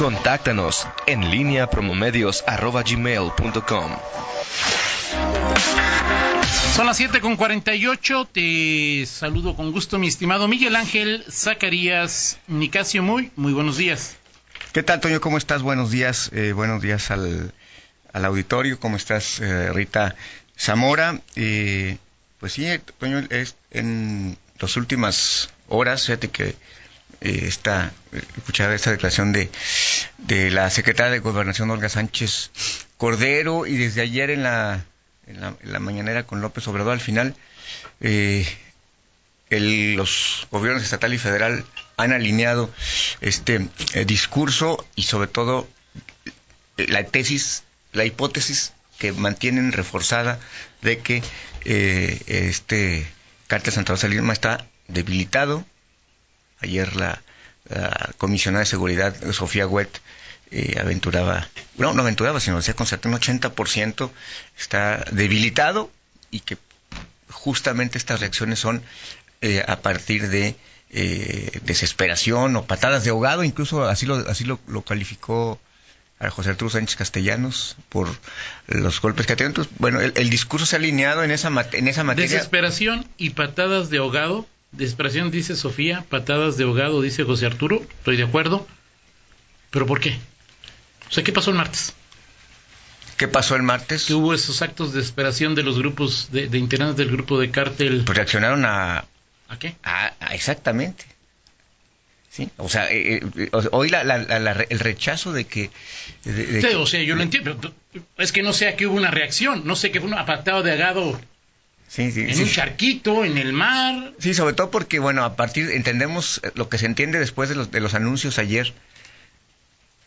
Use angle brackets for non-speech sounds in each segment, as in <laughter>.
Contáctanos en línea promomedios.com. Son las 7 con 48. Te saludo con gusto, mi estimado Miguel Ángel Zacarías Nicasio. Muy, muy buenos días. ¿Qué tal, Toño? ¿Cómo estás? Buenos días. Eh, buenos días al, al, auditorio. ¿Cómo estás, eh, Rita Zamora? Eh, pues sí, Toño, es, en las últimas horas, fíjate que eh, esta, escuchaba esta declaración de, de la secretaria de Gobernación, Olga Sánchez Cordero, y desde ayer en la, en la, en mañanera con López Obrador, al final, eh, el, los gobiernos estatal y federal han alineado este eh, discurso y sobre todo eh, la tesis, la hipótesis que mantienen reforzada de que eh, este cártel Santa Rosa Lima está debilitado. Ayer la, comisionada de seguridad Sofía Huet eh, aventuraba, no, no aventuraba, sino decía con un 80% está debilitado y que justamente estas reacciones son eh, a partir de eh, desesperación o patadas de ahogado, incluso así lo, así lo, lo calificó a José Arturo Sánchez Castellanos por los golpes que ha tenido. Entonces, bueno, el, el, discurso se ha alineado en esa, en esa materia. Desesperación y patadas de ahogado. Desesperación dice Sofía, patadas de ahogado dice José Arturo. Estoy de acuerdo. ¿Pero por qué? O sea, ¿qué pasó el martes? ¿Qué pasó el martes? Que hubo esos actos de desesperación de los grupos, de, de integrantes del grupo de cártel. Pues reaccionaron a... ¿A qué? A, a exactamente. ¿sí? O sea, eh, eh, hoy la, la, la, el rechazo de que... De, de sí, o sea, yo lo entiendo. Es que no sé a qué hubo una reacción, no sé qué fue un apartado de agado Sí, sí, en sí. un charquito, en el mar. Sí, sobre todo porque, bueno, a partir, entendemos lo que se entiende después de los, de los anuncios ayer,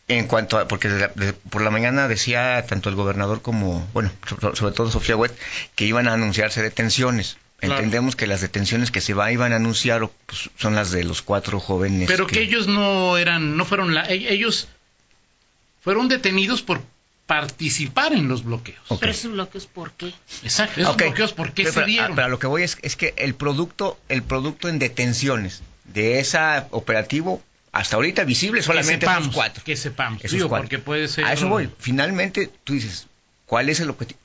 en cuanto a, porque de, de, por la mañana decía tanto el gobernador como, bueno, sobre, sobre todo Sofía Wet, que iban a anunciarse detenciones. Claro. Entendemos que las detenciones que se va, iban a anunciar pues, son las de los cuatro jóvenes. Pero que, que ellos no eran, no fueron la, ellos fueron detenidos por participar en los bloqueos. Okay. Pero esos bloqueos, ¿por qué? Exacto, esos okay. bloqueos, ¿por qué pero, se pero, dieron? Pero lo que voy es, es que el producto, el producto en detenciones de ese operativo hasta ahorita visible solamente que sepamos, esos cuatro. Que sepamos, esos digo, cuatro. porque puede ser... A eso voy. Finalmente, tú dices, ¿cuál es el objetivo?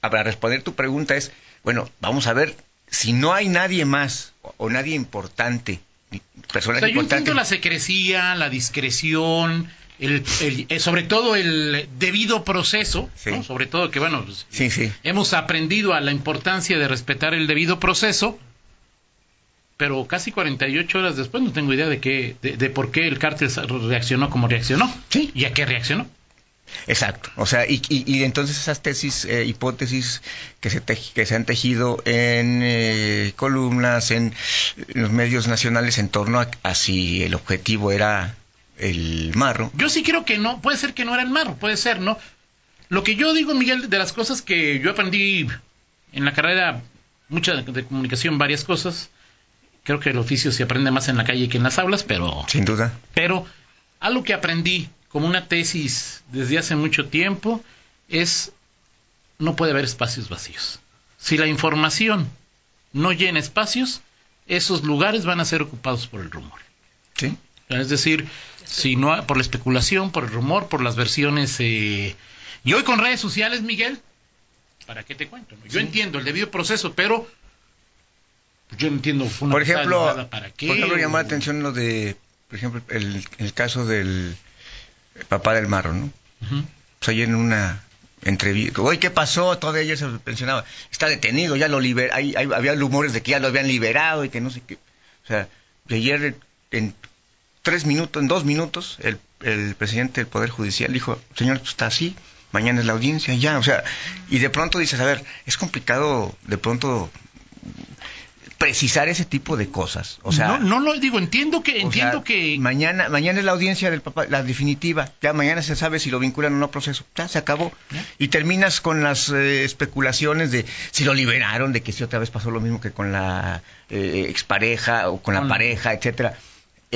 Para responder tu pregunta es, bueno, vamos a ver, si no hay nadie más o, o nadie importante, personas o sea, yo entiendo la secrecía, la discreción, el, el, el, sobre todo el debido proceso, sí. ¿no? sobre todo que bueno, pues, sí, sí. hemos aprendido a la importancia de respetar el debido proceso, pero casi 48 horas después no tengo idea de qué, de, de por qué el cártel reaccionó como reaccionó, sí. y a qué reaccionó. Exacto, o sea, y, y, y entonces esas tesis, eh, hipótesis que se, te, que se han tejido en eh, columnas, en, en, los medios nacionales en torno a, a si el objetivo era el marro. Yo sí creo que no, puede ser que no era el marro, puede ser, ¿no? Lo que yo digo, Miguel, de las cosas que yo aprendí en la carrera, mucha de comunicación, varias cosas, creo que el oficio se aprende más en la calle que en las aulas, pero... Sin duda. Pero algo que aprendí como una tesis desde hace mucho tiempo es no puede haber espacios vacíos. Si la información no llena espacios, esos lugares van a ser ocupados por el rumor. Sí. Es decir, si no por la especulación, por el rumor, por las versiones. Eh... Y hoy con redes sociales, Miguel, ¿para qué te cuento? Yo sí. entiendo el debido proceso, pero yo no entiendo. Una por ejemplo, ¿para qué? Por ejemplo, llamó la atención lo de, por ejemplo, el, el caso del papá del marro, ¿no? Uh -huh. Pues ayer en una entrevista, oye, ¿qué pasó? Todavía ayer se mencionaba, está detenido, ya lo liber, hay, hay, había rumores de que ya lo habían liberado y que no sé qué. O sea, ayer en tres minutos, en dos minutos, el, el presidente del Poder Judicial dijo, señor, está así, mañana es la audiencia, ya, o sea, y de pronto dices, a ver, es complicado de pronto precisar ese tipo de cosas. O sea, no, no lo digo, entiendo que entiendo sea, que mañana mañana es la audiencia del papá, la definitiva. Ya mañana se sabe si lo vinculan o no proceso. Ya se acabó. ¿Ya? Y terminas con las eh, especulaciones de si lo liberaron, de que si otra vez pasó lo mismo que con la eh, expareja o con la pareja, etcétera.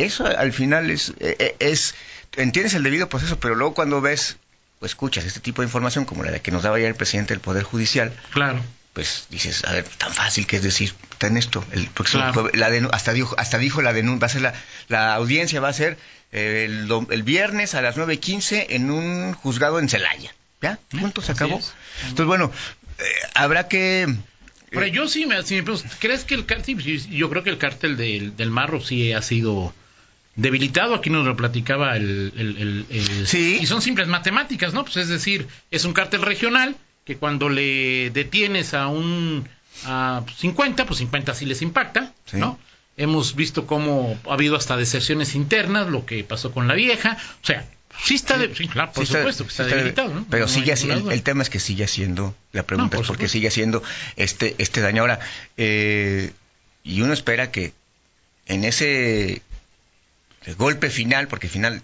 Eso al final es eh, es entiendes el debido proceso, pero luego cuando ves o escuchas este tipo de información como la de que nos daba ya el presidente del Poder Judicial, claro pues dices, a ver, tan fácil que es decir, ten esto. El, la hasta, dijo, hasta dijo la denuncia, va a ser la, la audiencia va a ser eh, el, el, viernes a las 9.15 en un juzgado en Celaya. ¿Ya? Punto, se acabó. Entonces, bueno, eh, habrá que... Pero yo sí me, ¿crees que el cártel, yo creo que el cártel del, del Marro sí ha sido debilitado, aquí nos lo platicaba el, el, el, Sí. Y son simples matemáticas, ¿no? Pues es decir, es un cártel regional que cuando le detienes a un a 50, pues 50 sí les impacta, ¿no? Hemos visto cómo ha habido hasta deserciones internas, lo que pasó con la vieja, o sea, sí está, de, sí, claro, por supuesto, que está, debilitado, ¿no? Pero sigue así, el, tema es que sigue siendo, la pregunta es por qué sigue siendo este, este daño. Ahora, eh, y uno espera que en ese el golpe final, porque final,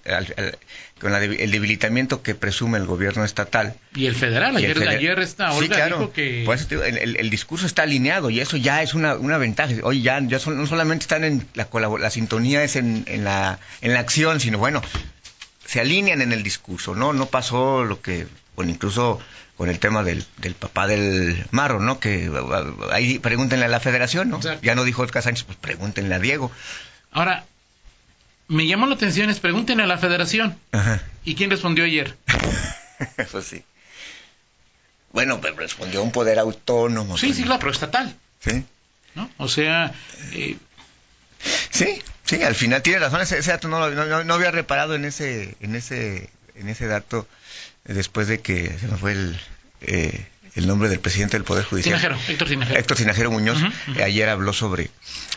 con el debilitamiento que presume el gobierno estatal. Y el federal, ayer, el ayer está, Olga dijo que... el, discurso está alineado y eso ya es una, una ventaja. Hoy ya, ya no solamente están en la, la sintonía es en, en, la, en la acción, sino bueno, se alinean en el discurso, ¿no? No pasó lo que, bueno, incluso con el tema del, del papá del Marro, ¿no? Que ahí pregúntenle a la federación, ¿no? Ya no dijo Oscar Sánchez, pues pregúntenle a Diego. Ahora, me llamó la atención es pregúntenle a la federación. ¿Y quién respondió ayer? <laughs> pues sí. Bueno, pero respondió un poder autónomo. Sí, sí, claro, pero estatal. Sí. ¿No? O sea... Eh... Sí, sí, al final tiene razón. Ese, dato no, no, había reparado en ese, en ese, en ese dato después de que se me fue el... Eh, el nombre del presidente del Poder Judicial. Tinajero, Héctor Tinajero. Héctor Tinajero Muñoz, ayer habló sobre,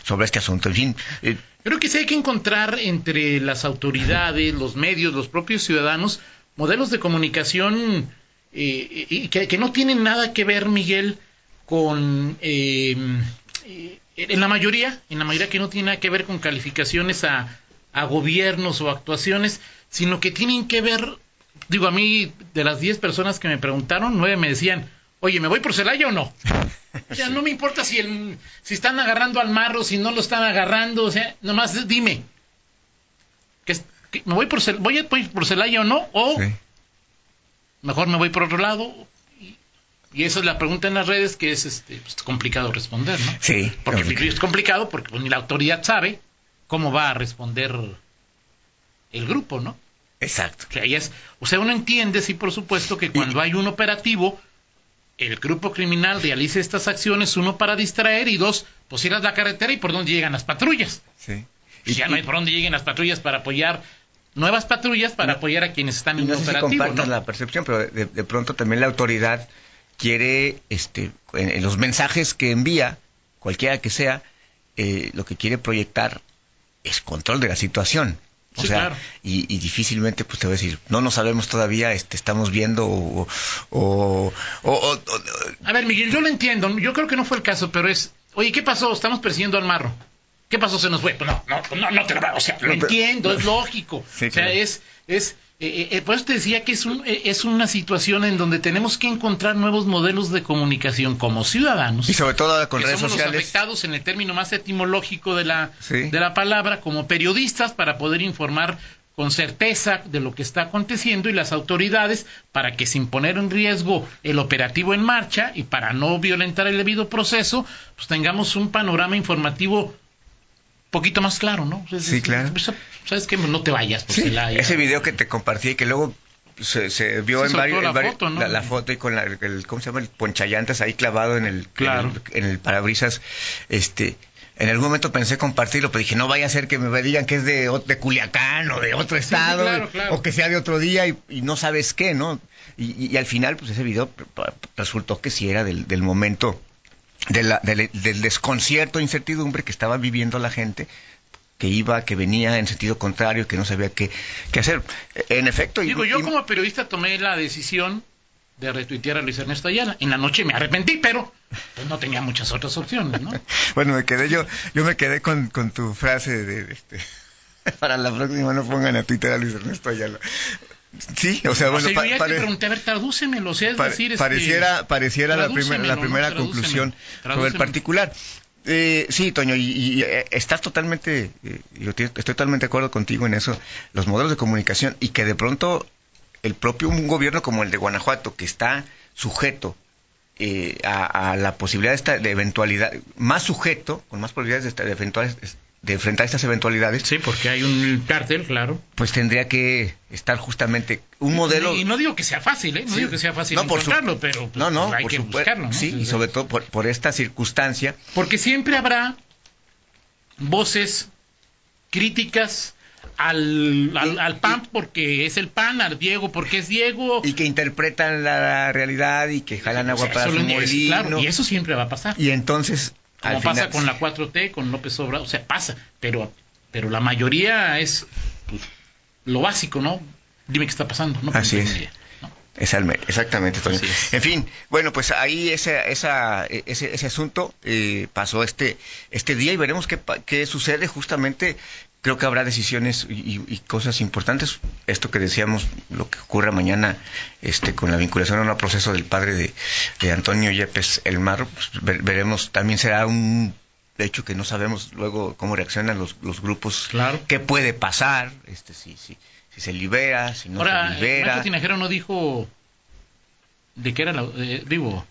sobre este asunto. En fin, eh, Creo que sí hay que encontrar entre las autoridades, los medios, los propios ciudadanos, modelos de comunicación eh, que, no tienen nada que ver, Miguel, con... Em, eh, en la mayoría, en la mayoría que no tiene nada que ver con calificaciones a, a gobiernos o actuaciones, sino que tienen que ver, digo, a mí, de las 10 personas que me preguntaron, nueve me decían, oye, ¿me voy por Celaya o no? O sea, <laughs> no me importa si, el, si están agarrando al marro, si no lo están agarrando, o sea, nomás dime. Que, ¿Me voy por, voy, por Celaya o no? O mejor me voy por otro lado. Y, esa es la pregunta en las redes que es este, pues, complicado responder, ¿no? Sí. Porque es complicado porque pues, ni la autoridad sabe cómo va a responder el grupo, ¿no? Exacto. O sea, es, o sea, uno entiende, sí, por supuesto, que cuando hay un operativo, el grupo criminal realice estas acciones, uno para distraer y dos, pues ir a la carretera y por dónde llegan las patrullas. Sí. Y ya no hay por dónde lleguen las patrullas para apoyar nuevas patrullas para apoyar a quienes están en un operativo. Si la percepción, pero de, pronto también la autoridad quiere, este, en, los mensajes que envía, cualquiera que sea, eh, lo que quiere proyectar es control de la situación. O sea, y, difícilmente pues te voy a decir, no no sabemos todavía, este, estamos viendo o, o, A ver, Miguel, yo lo entiendo, yo creo que no fue el caso, pero es, oye, ¿qué pasó? Estamos persiguiendo al marro. ¿Qué pasó? Se nos fue. Pues no, no, no, no te lo O sea, lo entiendo, es <laughs> lógico. o sea, es, es, eh, eh, por eso te decía que es, un, eh, es una situación en donde tenemos que encontrar nuevos modelos de comunicación como ciudadanos. Y sobre todo con redes somos sociales. Los afectados en el término más etimológico de la, de la palabra, como periodistas, para poder informar con certeza de lo que está aconteciendo y las autoridades para que sin poner en riesgo el operativo en marcha y para no violentar el debido proceso, pues tengamos un panorama informativo poquito más claro, ¿no? sí, claro. Pues, ¿Sabes qué? No te vayas. ese video que te compartí y que luego se, vio en varios, la, foto, ¿no? la, foto y con la, el, ¿cómo se llama? El ponchallantes ahí clavado en el, claro. en el, parabrisas, este, en algún momento pensé compartirlo, pero dije, no vaya a ser que me digan que es de, de Culiacán o de otro estado, o que sea de otro día y, no sabes qué, ¿no? Y, al final, pues ese video resultó que sí era del, del momento del desconcierto, incertidumbre que estaba viviendo la gente, que iba, que venía en sentido contrario, que no sabía qué, qué hacer. En efecto... Digo, yo como periodista tomé la decisión de retuitear a Luis Ernesto Ayala. En la noche me arrepentí, pero pues, no tenía muchas otras opciones, ¿no? <laughs> bueno, me quedé yo, yo me quedé con, con tu frase de, este, <laughs> para la próxima no pongan a Twitter a Luis Ernesto Ayala. Sí, o sea, bueno, yo ya te pregunté, a ver, tradúcemelo, o sea, es decir, este, pareciera, pareciera la, la primera conclusión sobre el particular. Eh, sí, Toño, y, eh, estás totalmente, eh, yo estoy totalmente de acuerdo contigo en eso, los modelos de comunicación y que de pronto el propio un gobierno como el de Guanajuato, que está sujeto eh, a, la posibilidad de, esta, de eventualidad, más sujeto, con más probabilidades de, de, eventuales, de enfrentar estas eventualidades. Sí, porque hay un cártel, claro. Pues tendría que estar justamente un modelo. Y, no digo que sea fácil, ¿eh? No digo que sea fácil no, encontrarlo, pero pues, no, no, hay que buscarlo, ¿no? Sí, y sobre todo por, por esta circunstancia. Porque siempre habrá voces críticas al, al, PAN porque es el PAN, al Diego porque es Diego. Y que interpretan la realidad y que jalan agua para su molino. Claro, y eso siempre va a pasar. Y entonces... Como pasa con la 4T, con López Obrador, o sea, pasa, pero, pero la mayoría es pues, lo básico, ¿no? Dime qué está pasando. No, Así es. Exactamente, Toño. En fin, bueno, pues ahí ese, esa, ese, ese asunto eh, pasó este, este día y veremos qué, qué sucede justamente creo que habrá decisiones y, cosas importantes. Esto que decíamos, lo que ocurra mañana este, con la vinculación a un proceso del padre de, Antonio Yepes El Mar, pues, veremos, también será un hecho que no sabemos luego cómo reaccionan los, los grupos, claro. qué puede pasar, este, si, si, si se libera, si no se libera. Tinajero no dijo de qué era, la, eh, digo,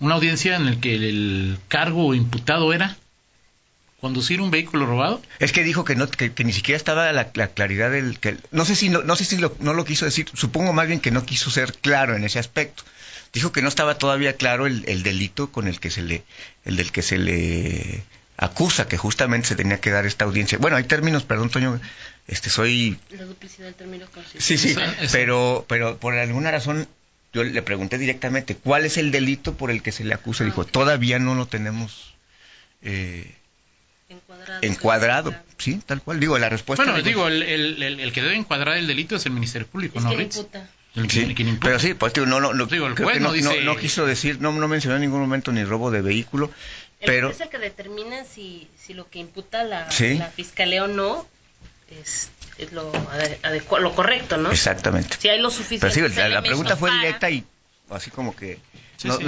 una audiencia en la que el cargo imputado era conducir un vehículo robado? Es que dijo que no que, ni siquiera estaba la, claridad del que no sé si no, no sé si no lo quiso decir, supongo más bien que no quiso ser claro en ese aspecto. Dijo que no estaba todavía claro el, delito con el que se le el del que se le acusa que justamente se tenía que dar esta audiencia. Bueno, hay términos, perdón, Toño, este soy la duplicidad del término Sí, sí, pero pero por alguna razón yo le pregunté directamente cuál es el delito por el que se le acusa. Dijo, ah, todavía no lo tenemos eh, Encuadrado. sí, tal cual. Digo, la respuesta. Bueno, digo, el, el, que debe encuadrar el delito es el Ministerio Público, ¿no, Pero sí, pues no, no, no, no, quiso decir, no, no mencionó en ningún momento ni robo de vehículo. pero es el que determina si, si lo que imputa la, la fiscalía o no es, es lo, lo correcto, ¿no? Exactamente. Si hay lo suficiente. Pero sí, la, pregunta fue directa y así como que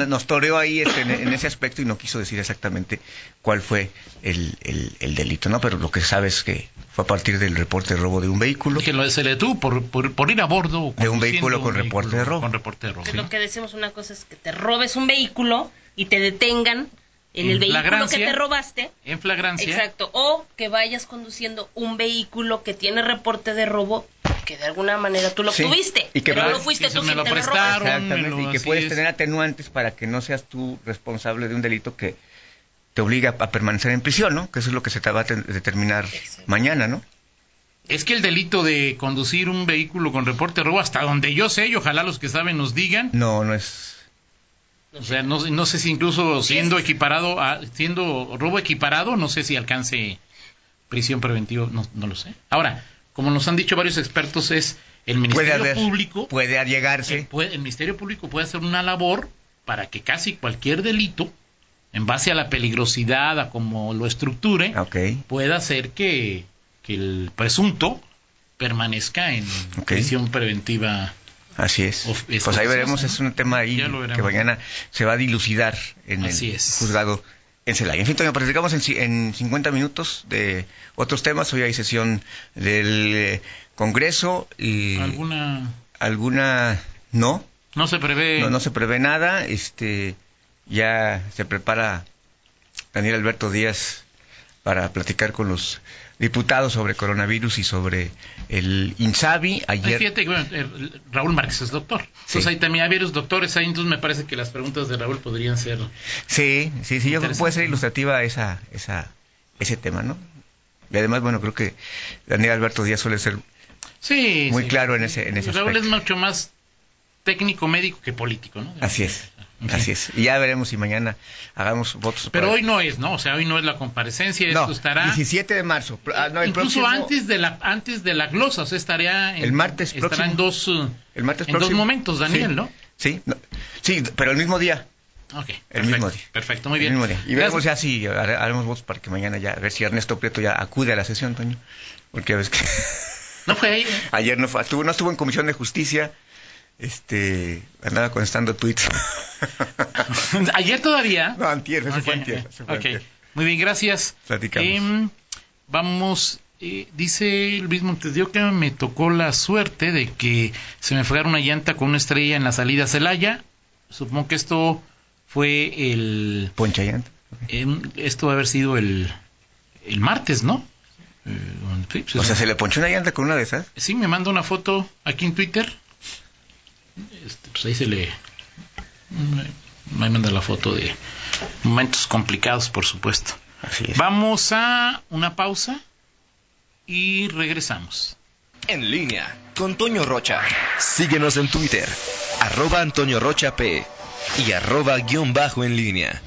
nos toreó ahí este, en, ese aspecto y no quiso decir exactamente cuál fue el, el, delito, ¿no? Pero lo que sabe es que fue a partir del reporte de robo de un vehículo. Que lo, se le detuvo por, por, ir a bordo. De un vehículo con reporte de robo. Con reporte de robo. Lo que decimos una cosa es que te robes un vehículo y te detengan en, el vehículo que te robaste. En flagrancia. Exacto. O que vayas conduciendo un vehículo que tiene reporte de robo que de alguna manera tú lo tuviste, y que pero no fuiste tú quien lo prestaron, Exactamente, y que puedes tener atenuantes para que no seas tú responsable de un delito que te obliga a permanecer en prisión, ¿no? Que eso es lo que se te va a determinar mañana, ¿no? Es que el delito de conducir un vehículo con reporte de robo, hasta donde yo sé, y ojalá los que saben nos digan. No, no es. O sea, no, no sé si incluso siendo equiparado, a, siendo robo equiparado, no sé si alcance prisión preventiva, no, no lo sé. Ahora, como nos han dicho varios expertos, es el Ministerio Público. Puede allegarse. El Ministerio Público puede hacer una labor para que casi cualquier delito, en base a la peligrosidad, a cómo lo estructure, pueda hacer que, el presunto permanezca en prisión preventiva. Así es. pues ahí veremos, es un tema ahí que mañana se va a dilucidar en el juzgado en Celaya. En fin, Toño, platicamos en, en 50 minutos de otros temas. Hoy hay sesión del eh, Congreso y... ¿Alguna...? ¿Alguna...? No. No se prevé... No, no se prevé nada. Este, ya se prepara Daniel Alberto Díaz para platicar con los diputado sobre coronavirus y sobre el INSABI. Ayer... Fíjate que Raúl Márquez es doctor. Entonces ahí también hay varios doctores ahí, entonces me parece que las preguntas de Raúl podrían ser... Sí, sí, sí, yo creo que puede ser ilustrativa esa, esa, ese tema, ¿no? Y además, bueno, creo que Daniel Alberto Díaz suele ser sí, muy claro en ese, en ese Raúl es mucho más técnico médico que político, ¿no? Así es. Así es. Y ya veremos si mañana hagamos votos. Pero hoy no es, ¿no? O sea, hoy no es la comparecencia. No, estará. 17 de marzo. Ah, incluso antes de la antes de la glosa, o sea, estaría. En, el martes estará en dos. El martes en dos momentos, Daniel, ¿no? Sí, sí, pero el mismo día. Ok, el perfecto, mismo día. Perfecto, muy bien. El mismo día. Y veremos ya si haremos votos para que mañana ya, a ver si Ernesto Prieto ya acude a la sesión, Toño. Porque ves que. No fue ahí. <laughs> Ayer no, fue, estuvo, no estuvo en comisión de justicia este andaba contestando tweets. <laughs> Ayer todavía. No, antier, eso fue antier. Muy bien, gracias. Platicamos. Em, vamos, eh, dice Luis Montes que me tocó la suerte de que se me fregara una llanta con una estrella en la salida Celaya. Supongo que esto fue el... Poncha llanta. esto va a haber sido el, el martes, ¿no? Eh, pues o sea, ¿se le ponchó una llanta con una de esas? Sí, me manda una foto aquí en Twitter. Este, pues ahí se le... Me manda la foto de momentos complicados, por supuesto. Vamos a una pausa y regresamos. En línea con Toño Rocha. Síguenos en Twitter, arroba Antonio Rocha P y arroba guion bajo en línea.